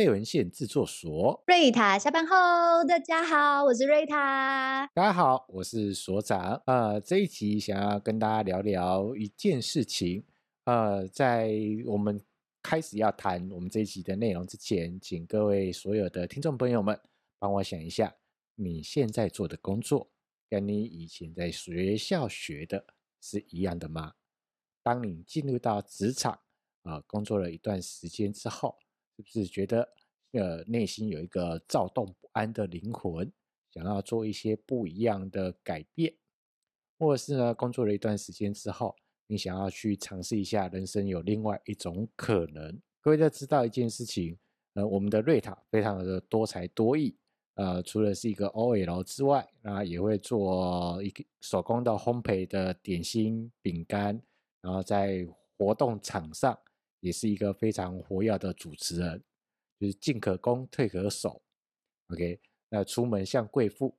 费文献制作所。瑞塔下班后，大家好，我是瑞塔。大家好，我是所长。呃，这一集想要跟大家聊聊一件事情。呃，在我们开始要谈我们这一集的内容之前，请各位所有的听众朋友们帮我想一下，你现在做的工作跟你以前在学校学的是一样的吗？当你进入到职场啊、呃，工作了一段时间之后，是不是觉得呃内心有一个躁动不安的灵魂，想要做一些不一样的改变，或者是呢，工作了一段时间之后，你想要去尝试一下人生有另外一种可能？各位在知道一件事情，呃，我们的瑞塔非常的多才多艺，呃，除了是一个 OL 之外，那也会做一个手工的烘焙的点心饼干。然后在活动场上也是一个非常活跃的主持人，就是进可攻退可守，OK，那出门像贵妇，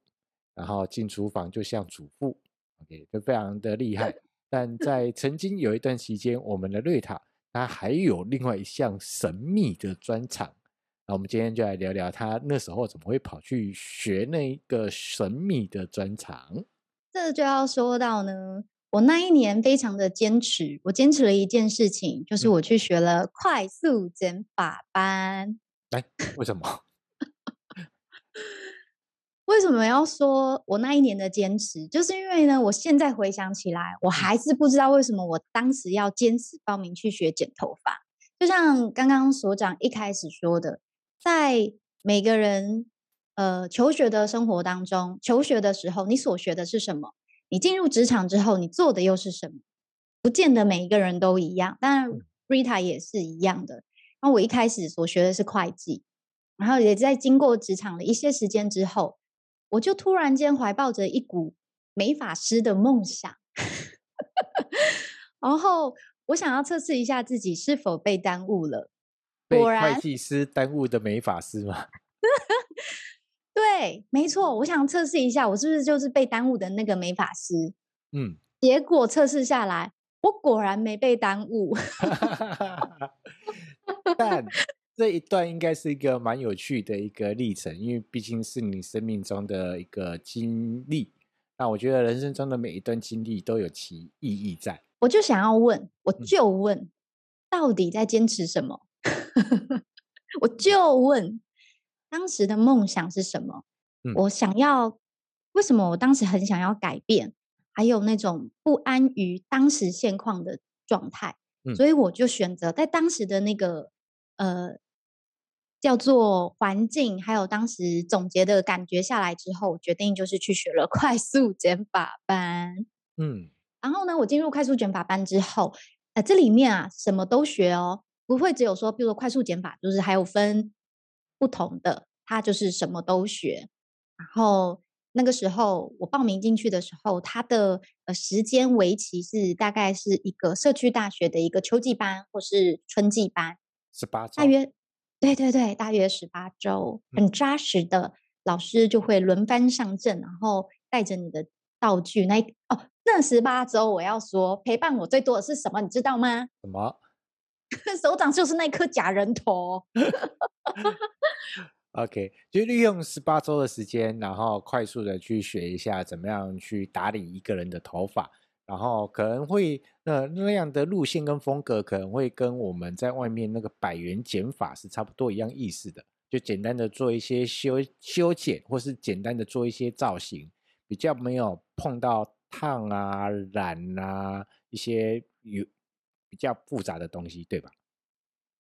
然后进厨房就像主妇，OK，就非常的厉害。但在曾经有一段时间，我们的瑞塔他还有另外一项神秘的专长，那我们今天就来聊聊他那时候怎么会跑去学那个神秘的专长。这就要说到呢。我那一年非常的坚持，我坚持了一件事情，就是我去学了快速减法班。哎，为什么？为什么要说我那一年的坚持？就是因为呢，我现在回想起来，我还是不知道为什么我当时要坚持报名去学剪头发。就像刚刚所长一开始说的，在每个人呃求学的生活当中，求学的时候，你所学的是什么？你进入职场之后，你做的又是什么？不见得每一个人都一样，当然 Rita 也是一样的。那我一开始所学的是会计，然后也在经过职场的一些时间之后，我就突然间怀抱着一股美法师的梦想，然后我想要测试一下自己是否被耽误了。果然，被会计师耽误的美法师吗？对，没错，我想测试一下，我是不是就是被耽误的那个美发师？嗯，结果测试下来，我果然没被耽误。但这一段应该是一个蛮有趣的一个历程，因为毕竟是你生命中的一个经历。那我觉得人生中的每一段经历都有其意义在。我就想要问，我就问，嗯、到底在坚持什么？我就问。当时的梦想是什么？嗯，我想要，为什么我当时很想要改变？还有那种不安于当时现况的状态，嗯，所以我就选择在当时的那个呃叫做环境，还有当时总结的感觉下来之后，决定就是去学了 快速减法班。嗯，然后呢，我进入快速减法班之后，呃，这里面啊什么都学哦，不会只有说，比如说快速减法，就是还有分。不同的，它就是什么都学。然后那个时候我报名进去的时候，他的呃时间为期是大概是一个社区大学的一个秋季班或是春季班，十八周，大约对对对，大约十八周，很扎实的。老师就会轮番上阵，然后带着你的道具。那哦，那十八周我要说陪伴我最多的是什么？你知道吗？什么？手掌就是那颗假人头。OK，就利用十八周的时间，然后快速的去学一下怎么样去打理一个人的头发，然后可能会那那样的路线跟风格，可能会跟我们在外面那个百元剪法是差不多一样意思的，就简单的做一些修修剪，或是简单的做一些造型，比较没有碰到烫啊、染啊一些有比较复杂的东西，对吧？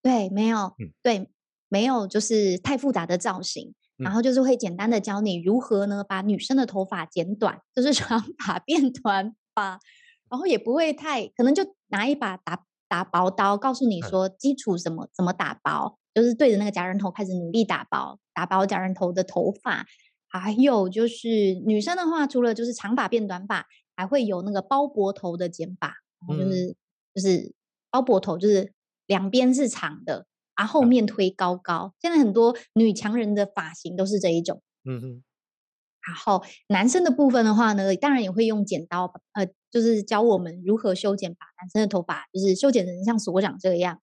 对，没有，嗯，对。没有，就是太复杂的造型，然后就是会简单的教你如何呢，把女生的头发剪短，就是长发 变短发，然后也不会太，可能就拿一把打打薄刀，告诉你说基础怎么怎么打薄，就是对着那个假人头开始努力打薄，打薄假人头的头发，还有就是女生的话，除了就是长发变短发，还会有那个包脖头的剪法，就是、嗯、就是包脖头，就是两边是长的。把后面推高高，现在很多女强人的发型都是这一种。嗯哼。然后男生的部分的话呢，当然也会用剪刀，呃，就是教我们如何修剪，把男生的头发就是修剪成像所长这样，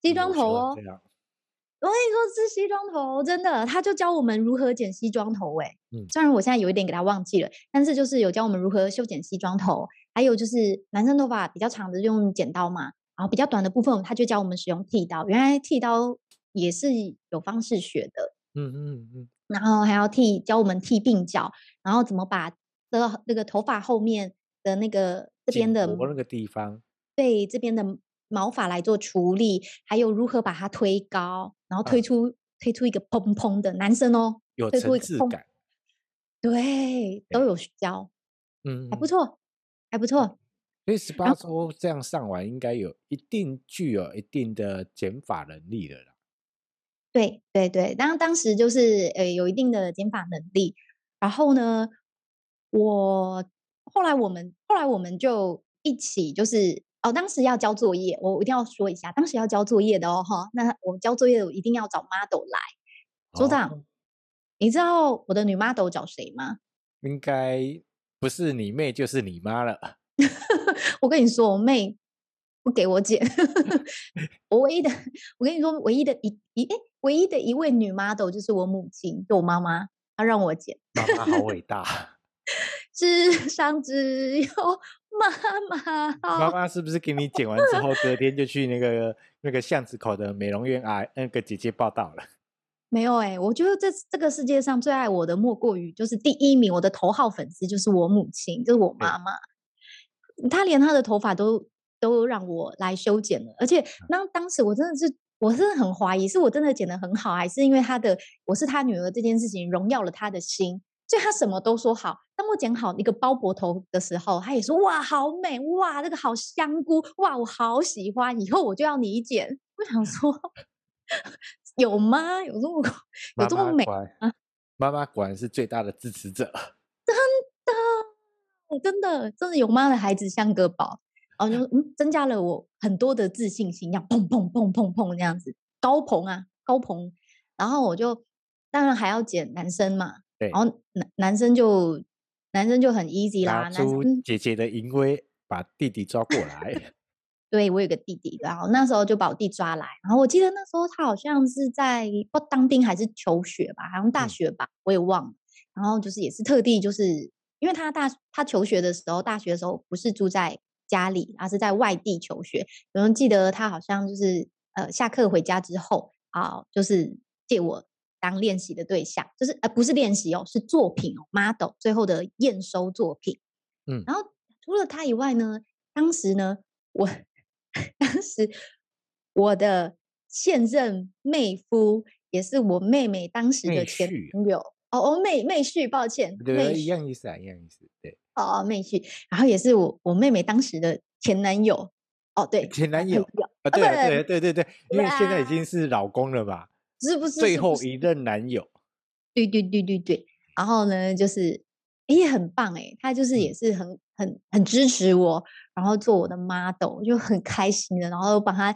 西装头哦。我跟你说，是西装头，真的，他就教我们如何剪西装头。哎，嗯，虽然我现在有一点给他忘记了，但是就是有教我们如何修剪西装头，还有就是男生头发比较长的用剪刀嘛，然后比较短的部分，他就教我们使用剃刀。原来剃刀也是有方式学的，嗯嗯嗯，然后还要剃，教我们剃鬓角，然后怎么把的那个头发后面的那个这边的那个地方，对这边的。毛发来做处理，还有如何把它推高，然后推出、啊、推出一个蓬蓬的男生哦，有层次感，对，都有教，嗯，还不错，还不错。所以十八周这样上完，应该有一定具有一定的减法能力了啦。对对对，当当时就是呃有一定的减法能力，然后呢，我后来我们后来我们就一起就是。哦，当时要交作业，我一定要说一下，当时要交作业的哦，哈，那我交作业我一定要找 model 来。组长，哦，你知道我的女 model 找谁吗？应该不是你妹就是你妈了。我跟你说，我妹不给我剪，我唯一的，我跟你说，唯一的一一哎，唯一的一位女 model 就是我母亲，就我妈妈，她让我剪。妈妈好伟大。世上只有。妈妈，妈妈是不是给你剪完之后，隔天就去那个那个巷子口的美容院啊，那个姐姐报道了？没有哎、欸，我觉得这这个世界上最爱我的莫过于就是第一名，我的头号粉丝就是我母亲，就是我妈妈。她连他的头发都都让我来修剪了，而且那当时我真的是，我是很怀疑，是我真的剪得很好，还是因为他的我是他女儿这件事情荣耀了他的心。所以他什么都说好。当我剪好一个包脖头的时候，他也说：“哇，好美！哇，那个好香菇！哇，我好喜欢！以后我就要你剪。”我想说，有吗？有这么有这么美啊？妈妈果然是最大的支持者。真的，真的，真的有妈的孩子像个宝。然后就 嗯，增加了我很多的自信心，要砰砰砰砰砰这样子高膨啊，高膨。然后我就当然还要剪男生嘛。对然后男男生就男生就很 easy 啦，男生姐姐的淫威把弟弟抓过来。对，我有个弟弟，然后那时候就把我弟抓来。然后我记得那时候他好像是在不当兵还是求学吧，好像大学吧，嗯、我也忘了。然后就是也是特地就是因为他大他求学的时候，大学的时候不是住在家里，而是在外地求学。有人记得他好像就是呃下课回家之后啊，就是借我。当练习的对象，就是呃不是练习哦，是作品哦，model 最后的验收作品。嗯，然后除了他以外呢，当时呢，我 当时我的现任妹夫也是我妹妹当时的前女友哦哦妹妹婿，抱歉，对，妹一样意思啊，一样意思，对，哦妹婿，然后也是我我妹妹当时的前男友，哦对，前男友啊，对对对对对，因为现在已经是老公了吧。是不是最后一任男友？对对对对对，然后呢，就是也很棒哎，他就是也是很很很支持我，然后做我的 model，就很开心的，然后帮他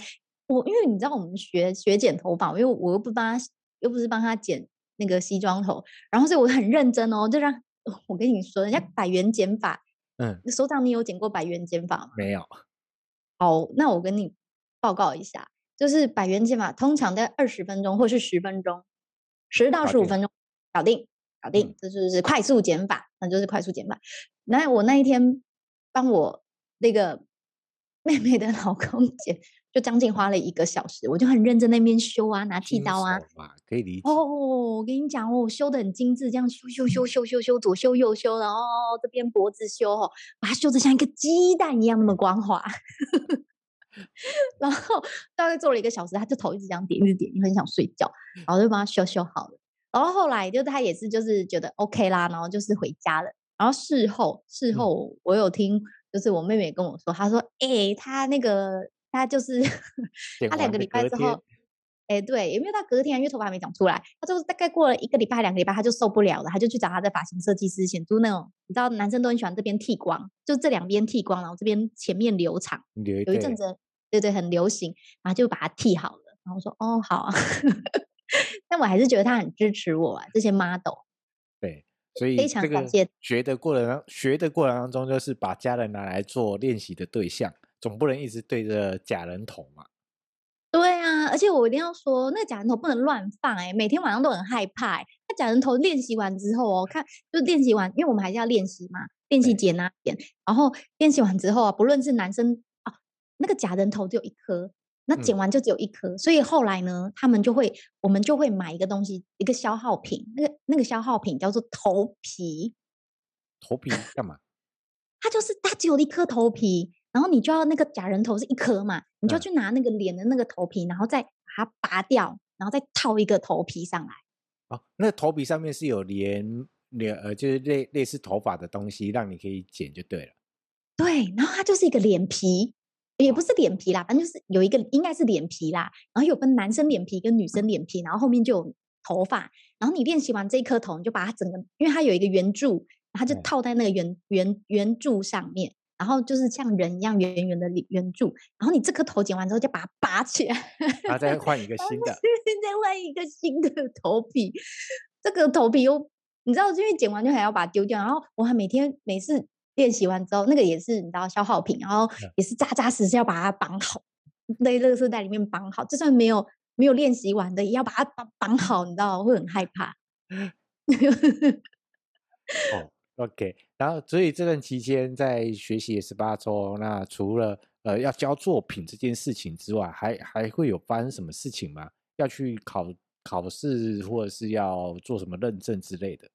我，因为你知道我们学学剪头发，因为我又不帮他，又不是帮他剪那个西装头，然后所以我很认真哦，就让我跟你说，人家百元剪法，嗯，首长你有剪过百元剪法吗？没有。好，那我跟你报告一下。就是百元剪法，通常在二十分钟或是十分钟，十到十五分钟搞定，搞定，这就是快速剪法，那就是快速剪法。那我那一天帮我那个 妹妹的老公剪，就将近花了一个小时，我就很认真那边修啊，拿剃刀啊，可以理解。哦，我跟你讲哦，我修的很精致，这样修修修修修修，左修右修，然后这边脖子修哦，把它修的像一个鸡蛋一样那么光滑。然后大概做了一个小时，他就头一直这样点，一直点，你很想睡觉，然后就帮他修修好了。然后后来就他也是就是觉得 OK 啦，然后就是回家了。然后事后事后我有听，就是我妹妹跟我说，她说：“哎、欸，他那个他就是 他两个礼拜之后，哎、欸，对，因为到隔天因为头发还没长出来，他就大概过了一个礼拜两个礼拜，他就受不了了，他就去找他的发型设计师，剪出那种你知道男生都很喜欢这边剃光，就这两边剃光，然后这边前面留长，有一阵子。”对对，很流行，然后就把它剃好了。然后我说：“哦，好啊。”但我还是觉得他很支持我啊。这些 model，对，所以非常感谢。学的过程，学的过程当中，就是把家人拿来做练习的对象，总不能一直对着假人头嘛。对啊，而且我一定要说，那个假人头不能乱放哎、欸，每天晚上都很害怕、欸。那假人头练习完之后哦，看就练习完，因为我们还是要练习嘛，练习剪啊剪。然后练习完之后啊，不论是男生啊，那个假人头只有一颗，那剪完就只有一颗，嗯、所以后来呢，他们就会，我们就会买一个东西，一个消耗品，那个那个消耗品叫做头皮。头皮干嘛？它就是它只有一颗头皮。然后你就要那个假人头是一颗嘛，你就要去拿那个脸的那个头皮，嗯、然后再把它拔掉，然后再套一个头皮上来。哦，那头皮上面是有连连呃，就是类类似头发的东西，让你可以剪就对了。对，然后它就是一个脸皮，也不是脸皮啦，反正就是有一个应该是脸皮啦。然后有分男生脸皮跟女生脸皮，然后后面就有头发。然后你练习完这一颗头，你就把它整个，因为它有一个圆柱，它就套在那个圆圆圆柱上面。然后就是像人一样圆圆的圆柱，然后你这颗头剪完之后就把它拔起来，然后再换一个 新的，再换一个新的头皮。这个头皮又你知道，因为剪完就还要把它丢掉。然后我还每天每次练习完之后，那个也是你知道消耗品，然后也是扎扎实实要把它绑好，在垃圾袋里面绑好。就算没有没有练习完的，也要把它绑绑好，你知道会很害怕。哦。OK，然后所以这段期间在学习十八周，那除了呃要交作品这件事情之外，还还会有发生什么事情吗？要去考考试，或者是要做什么认证之类的？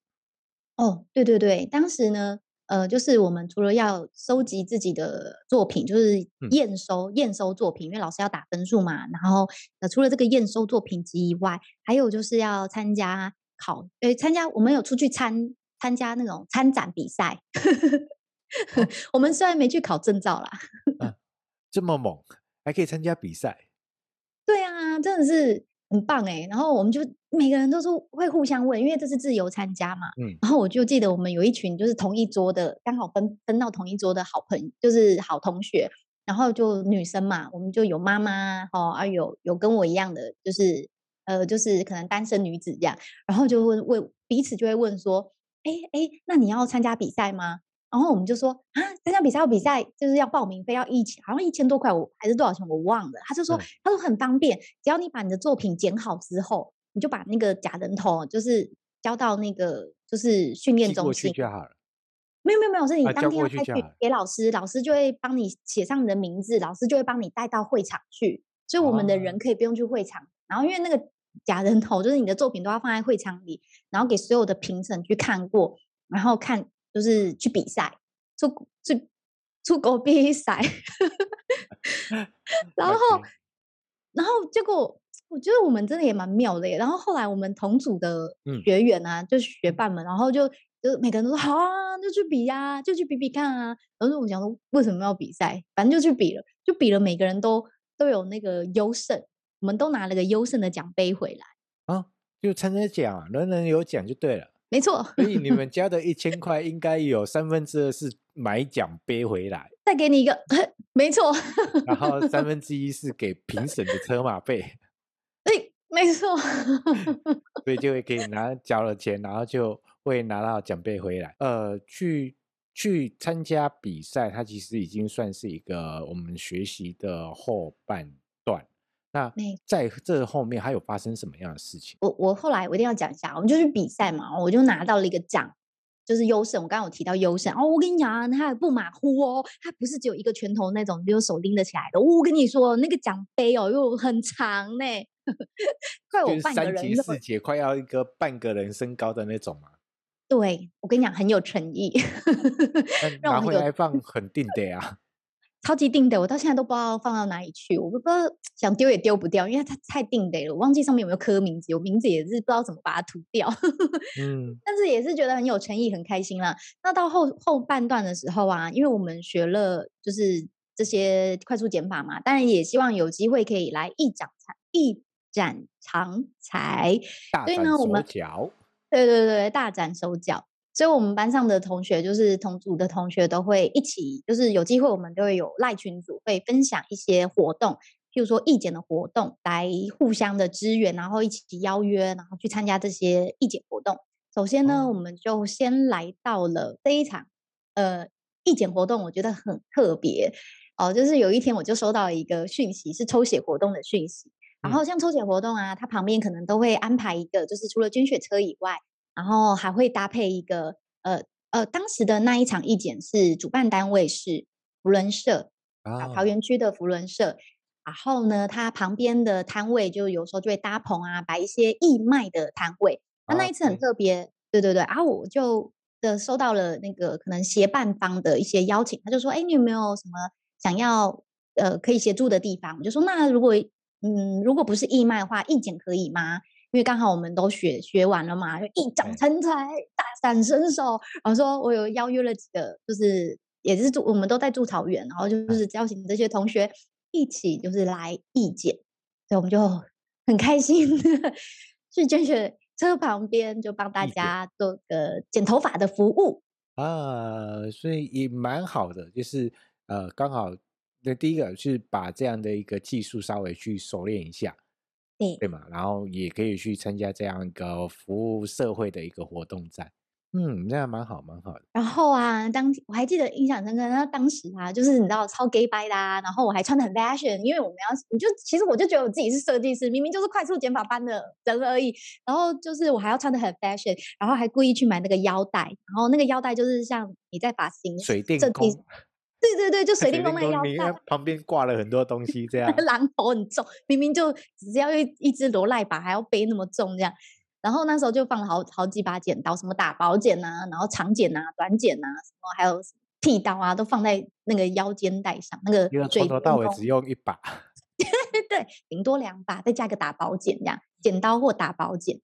哦，对对对，当时呢，呃，就是我们除了要收集自己的作品，就是验收、嗯、验收作品，因为老师要打分数嘛。然后呃，除了这个验收作品集以外，还有就是要参加考，呃，参加我们有出去参。参加那种参展比赛，我们虽然没去考证照啦，啊，这么猛，还可以参加比赛，对啊，真的是很棒哎。然后我们就每个人都是会互相问，因为这是自由参加嘛。嗯，然后我就记得我们有一群就是同一桌的，刚好分分到同一桌的好朋友，就是好同学。然后就女生嘛，我们就有妈妈哦，啊有有跟我一样的，就是呃，就是可能单身女子这样。然后就会问彼此就会问说。哎哎，那你要参加比赛吗？然后我们就说啊，参加比赛要比赛就是要报名费要一千，好像一千多块，我还是多少钱我忘了。他就说，他说很方便，只要你把你的作品剪好之后，你就把那个假人头就是交到那个就是训练中心就好了。没有没有没有，是你当天要开去给老师，老师就会帮你写上你的名字，老师就会帮你带到会场去，所以我们的人可以不用去会场。然后因为那个。假人头就是你的作品都要放在会场里，然后给所有的评审去看过，然后看就是去比赛，出出出国比赛，然后然后结果我觉得我们真的也蛮妙的耶。然后后来我们同组的学员啊，嗯、就是学伴们，然后就就每个人都说好啊，就去比呀、啊，就去比比看啊。然后我想说为什么要比赛？反正就去比了，就比了，每个人都都有那个优胜。我们都拿了个优胜的奖杯回来啊，就参加奖，人人有奖就对了。没错，所以你们交的一千块应该有三分之二是买奖杯回来，再给你一个，没错。然后三分之一是给评审的车马费。哎，没错。所以就会可以拿交了钱，然后就会拿到奖杯回来。呃，去去参加比赛，它其实已经算是一个我们学习的后半段。那在这后面还有发生什么样的事情？我我后来我一定要讲一下，我们就是比赛嘛，我就拿到了一个奖，就是优胜。我刚刚有提到优胜哦，我跟你讲，他还不马虎哦，他不是只有一个拳头那种，只有手拎得起来的。我跟你说，那个奖杯哦，又很长呢，快我半个人，三节四节，快要一个半个人身高的那种嘛。对，我跟你讲，很有诚意，拿回来放 很定的啊。超级定的，我到现在都不知道放到哪里去，我不知道想丢也丢不掉，因为它太定的了，我忘记上面有没有刻名字，我名字也是不知道怎么把它涂掉。嗯，但是也是觉得很有诚意，很开心啦。那到后后半段的时候啊，因为我们学了就是这些快速减法嘛，当然也希望有机会可以来一展才一展长才，所以呢，我们对对对，大展手脚。所以，我们班上的同学，就是同组的同学，都会一起，就是有机会，我们都会有赖群组，会分享一些活动，譬如说义检的活动，来互相的支援，然后一起邀约，然后去参加这些义检活动。首先呢，我们就先来到了这一场，呃，义检活动，我觉得很特别哦。就是有一天，我就收到一个讯息，是抽血活动的讯息，然后像抽血活动啊，它旁边可能都会安排一个，就是除了捐血车以外，然后还会搭配一个，呃呃，当时的那一场义检是主办单位是福伦社啊，桃园区的福伦社。然后呢，它旁边的摊位就有时候就会搭棚啊，摆一些义卖的摊位。那那一次很特别，对对对。然后我就的收到了那个可能协办方的一些邀请，他就说：“哎，你有没有什么想要呃可以协助的地方？”我就说：“那如果……”嗯，如果不是义卖的话，义检可以吗？因为刚好我们都学学完了嘛，就一展成才，大展身手。然后说我有邀约了几个，就是也是住，我们都在住桃园，然后就是邀请这些同学一起就是来义检，所以我们就很开心的去捐血车旁边就帮大家做个剪头发的服务啊，所以也蛮好的，就是呃刚好。那第一个是把这样的一个技术稍微去熟练一下，对对嘛，然后也可以去参加这样一个服务社会的一个活动站，嗯，那样蛮好蛮好的。然后啊，当我还记得印象深刻，那当时啊，就是你知道超 gay 掰的啊，然后我还穿的很 fashion，因为我们要，我就其实我就觉得我自己是设计师，明明就是快速减法班的人而已，然后就是我还要穿的很 fashion，然后还故意去买那个腰带，然后那个腰带就是像你在发型水电工。对对对，就水电工那腰带，旁边挂了很多东西，这样。榔头很重，明明就只要一一只罗赖把，还要背那么重这样。然后那时候就放了好好几把剪刀，什么打薄剪啊，然后长剪啊、短剪啊，什么还有剃刀啊，都放在那个腰间带上。那个从头到尾只用一把，对，顶多两把，再加个打薄剪这样，剪刀或打薄剪。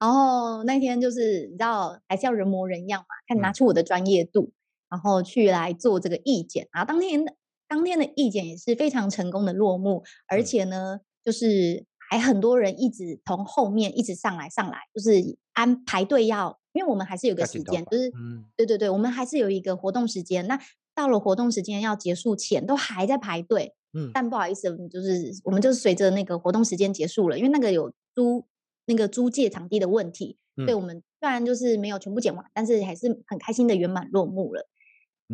然后那天就是你知道，还是要人模人样嘛，看拿出我的专业度。嗯然后去来做这个义检，然后当天当天的义检也是非常成功的落幕，而且呢，就是还很多人一直从后面一直上来上来，就是安排队要，因为我们还是有个时间，就是、嗯、对对对，我们还是有一个活动时间。那到了活动时间要结束前，都还在排队。嗯，但不好意思，就是我们就是随着那个活动时间结束了，因为那个有租那个租借场地的问题，所以我们虽然就是没有全部剪完，但是还是很开心的圆满落幕了。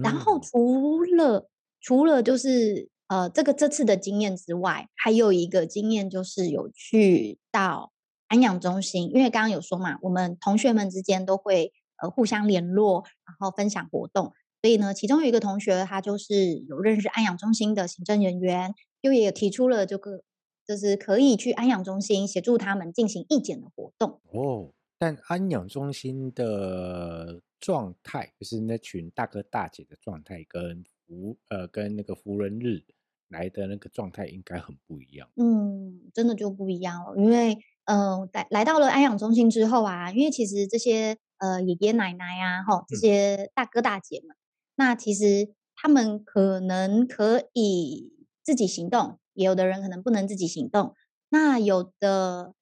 然后除了、嗯、除了就是呃这个这次的经验之外，还有一个经验就是有去到安养中心，因为刚刚有说嘛，我们同学们之间都会呃互相联络，然后分享活动，所以呢，其中有一个同学他就是有认识安养中心的行政人员，又也提出了这个就是可以去安养中心协助他们进行义检的活动哦。但安养中心的。状态就是那群大哥大姐的状态，跟福呃跟那个福人日来的那个状态应该很不一样。嗯，真的就不一样了，因为呃来来到了安养中心之后啊，因为其实这些呃爷爷奶奶啊，哈这些大哥大姐们，嗯、那其实他们可能可以自己行动，也有的人可能不能自己行动，那有的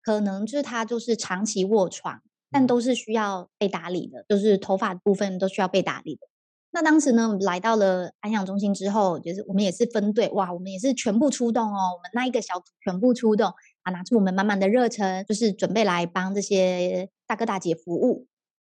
可能就是他就是长期卧床。但都是需要被打理的，就是头发部分都需要被打理的。那当时呢，来到了安养中心之后，就是我们也是分队，哇，我们也是全部出动哦，我们那一个小组全部出动啊，拿出我们满满的热忱，就是准备来帮这些大哥大姐服务。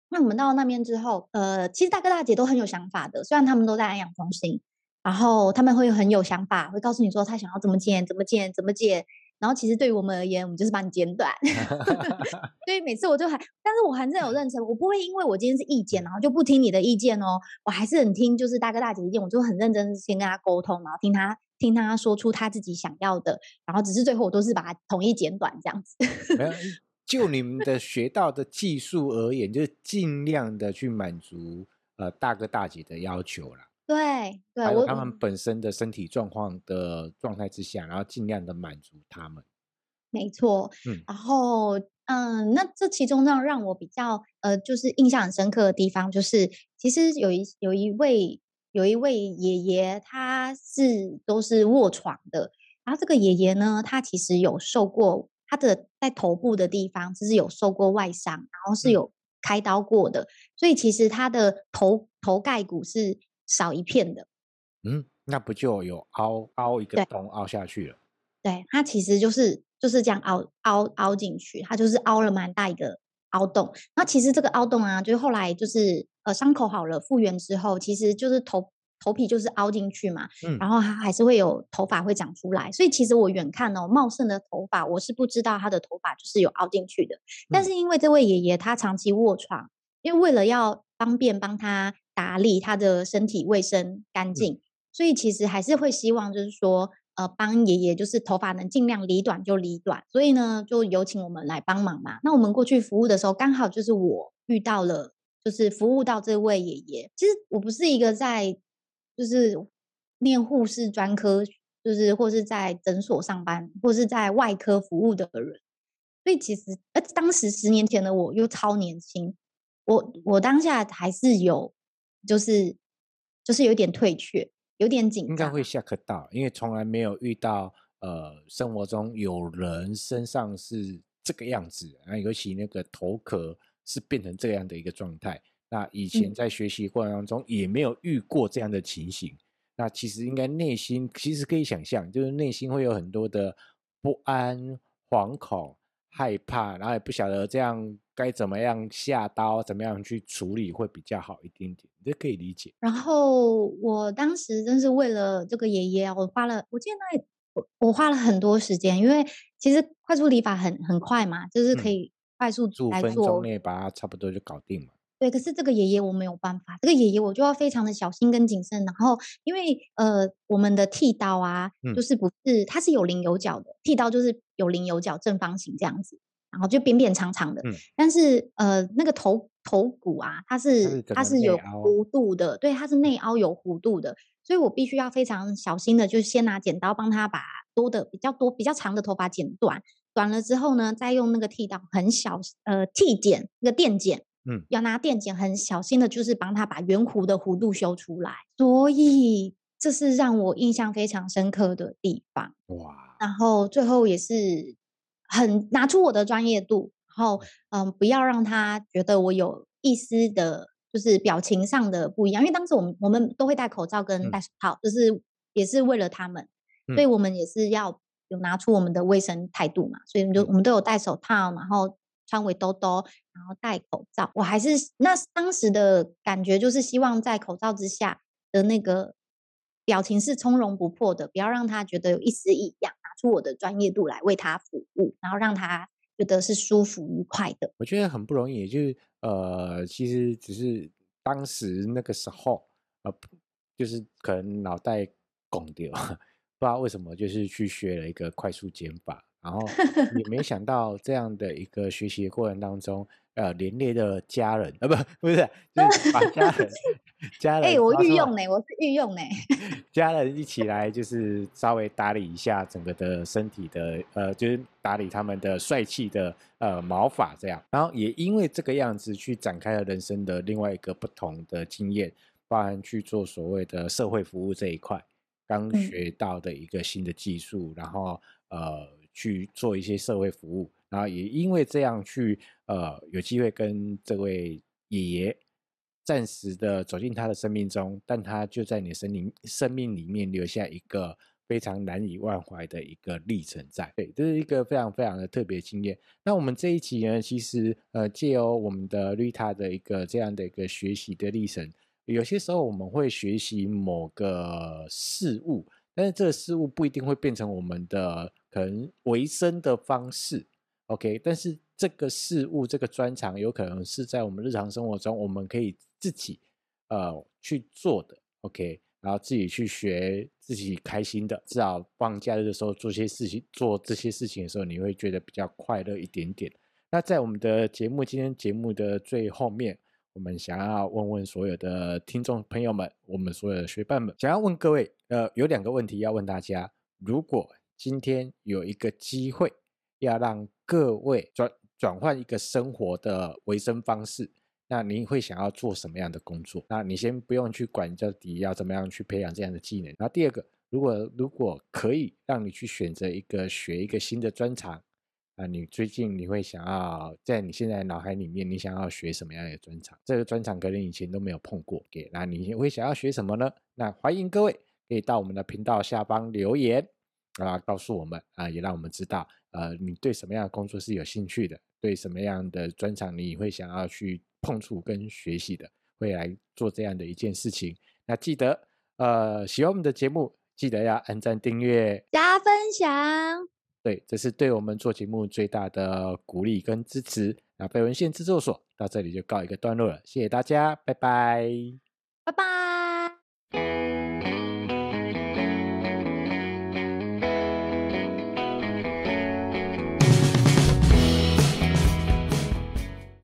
那我们到了那边之后，呃，其实大哥大姐都很有想法的，虽然他们都在安养中心，然后他们会很有想法，会告诉你说他想要怎么剪，怎么剪，怎么剪。然后其实对于我们而言，我们就是把你剪短。所以每次我就还，但是我还是有认真，我不会因为我今天是意见，然后就不听你的意见哦。我还是很听，就是大哥大姐意见，我就很认真先跟他沟通，然后听他听他说出他自己想要的，然后只是最后我都是把它统一剪短这样子。就你们的学到的技术而言，就是尽量的去满足呃大哥大姐的要求啦。对对，还有他们本身的身体状况的状态之下，然后尽量的满足他们。没错，嗯，然后嗯，那这其中让让我比较呃，就是印象很深刻的地方，就是其实有一有一位有一位爷爷，他是都是卧床的，然后这个爷爷呢，他其实有受过他的在头部的地方，就是有受过外伤，然后是有开刀过的，嗯、所以其实他的头头盖骨是。少一片的，嗯，那不就有凹凹一个洞凹下去了？对，它其实就是就是这样凹凹凹进去，它就是凹了蛮大一个凹洞。那其实这个凹洞啊，就是后来就是呃伤口好了复原之后，其实就是头头皮就是凹进去嘛，嗯，然后它还是会有头发会长出来，所以其实我远看哦，茂盛的头发，我是不知道他的头发就是有凹进去的。但是因为这位爷爷他长期卧床，因为为了要方便帮他打理他的身体卫生干净，嗯，所以其实还是会希望就是说，呃，帮爷爷就是头发能尽量理短就理短，所以呢，就有请我们来帮忙嘛。那我们过去服务的时候，刚好就是我遇到了。就是服务到这位爷爷，其实我不是一个在就是念护士专科，就是或是在诊所上班，或是在外科服务的人，所以其实呃，当时十年前的我又超年轻，我我当下还是有就是就是有点退却，有点紧张，应该会吓客到，因为从来没有遇到呃生活中有人身上是这个样子，啊，尤其那个头壳。是变成这样的一个状态。那以前在学习过程当中也没有遇过这样的情形。嗯、那其实应该内心其实可以想象，就是内心会有很多的不安、惶恐、害怕，然后也不晓得这样该怎么样下刀，怎么样去处理会比较好一点点，这可以理解。然后我当时真是为了这个爷爷，我花了，我记得那我我花了很多时间，因为其实快速理发很很快嘛，就是可以、嗯。快速五分钟内把它差不多就搞定了。对，可是这个爷爷我没有办法，这个爷爷我就要非常的小心跟谨慎。然后，因为呃，我们的剃刀啊，嗯、就是不是它是有棱有角的，剃刀就是有棱有角，正方形这样子，然后就扁扁长长的。嗯、但是呃，那个头头骨啊，它是它是有弧度的，对，它是内凹有弧度的，所以我必须要非常小心的，就是先拿剪刀帮他把多的比较多比较长的头发剪短。短了之后呢，再用那个剃刀很小呃剃剪那个电剪，嗯，要拿电剪很小心的，就是帮他把圆弧的弧度修出来。所以这是让我印象非常深刻的地方。哇！然后最后也是很拿出我的专业度，然后嗯，不要让他觉得我有一丝的，就是表情上的不一样。因为当时我们我们都会戴口罩跟戴手套，就、嗯、是也是为了他们，所以我们也是要。有拿出我们的卫生态度嘛？所以我们就我们都有戴手套，然后穿围兜兜，然后戴口罩。我还是那当时的感觉就是希望在口罩之下的那个表情是从容不迫的，不要让他觉得有一丝异样。出我的专业度来为他服务，然后让他觉得是舒服愉快的。我觉得很不容易，就是呃，其实只是当时那个时候呃，就是可能脑袋拱掉。不知道为什么，就是去学了一个快速剪法，然后也没想到这样的一个学习的过程当中，呃，连累的家人，呃，不，不是，就是 把家人，家人，哎、欸，我御用呢，我是御用呢，家人一起来，就是稍微打理一下整个的身体的，呃，就是打理他们的帅气的呃毛发这样，然后也因为这个样子去展开了人生的另外一个不同的经验，包含去做所谓的社会服务这一块。刚学到的一个新的技术，嗯、然后呃去做一些社会服务，然后也因为这样去呃有机会跟这位爷爷暂时的走进他的生命中，但他就在你的生命生命里面留下一个非常难以忘怀的一个历程在。对，这是一个非常非常的特别经验。那我们这一集呢，其实呃借由我们的 Rita 的一个这样的一个学习的历程。有些时候我们会学习某个事物，但是这个事物不一定会变成我们的可能维生的方式，OK？但是这个事物这个专长有可能是在我们日常生活中我们可以自己呃去做的，OK？然后自己去学，自己开心的，至少放假日的时候做些事情，做这些事情的时候，你会觉得比较快乐一点点。那在我们的节目，今天节目的最后面。我们想要问问所有的听众朋友们，我们所有的学伴们，想要问各位，呃，有两个问题要问大家。如果今天有一个机会，要让各位转转换一个生活的维生方式，那您会想要做什么样的工作？那你先不用去管到底要怎么样去培养这样的技能。然后第二个，如果如果可以让你去选择一个学一个新的专长。啊，你最近你会想要在你现在脑海里面，你想要学什么样的专长？这个专长可能以前都没有碰过，给那你会想要学什么呢？那欢迎各位可以到我们的频道下方留言啊，告诉我们啊，也让我们知道，呃，你对什么样的工作是有兴趣的，对什么样的专长你会想要去碰触跟学习的，会来做这样的一件事情。那记得呃，喜欢我们的节目，记得要按赞、订阅、加分享。对，这是对我们做节目最大的鼓励跟支持。那北文献制作所到这里就告一个段落了，谢谢大家，拜拜，拜拜。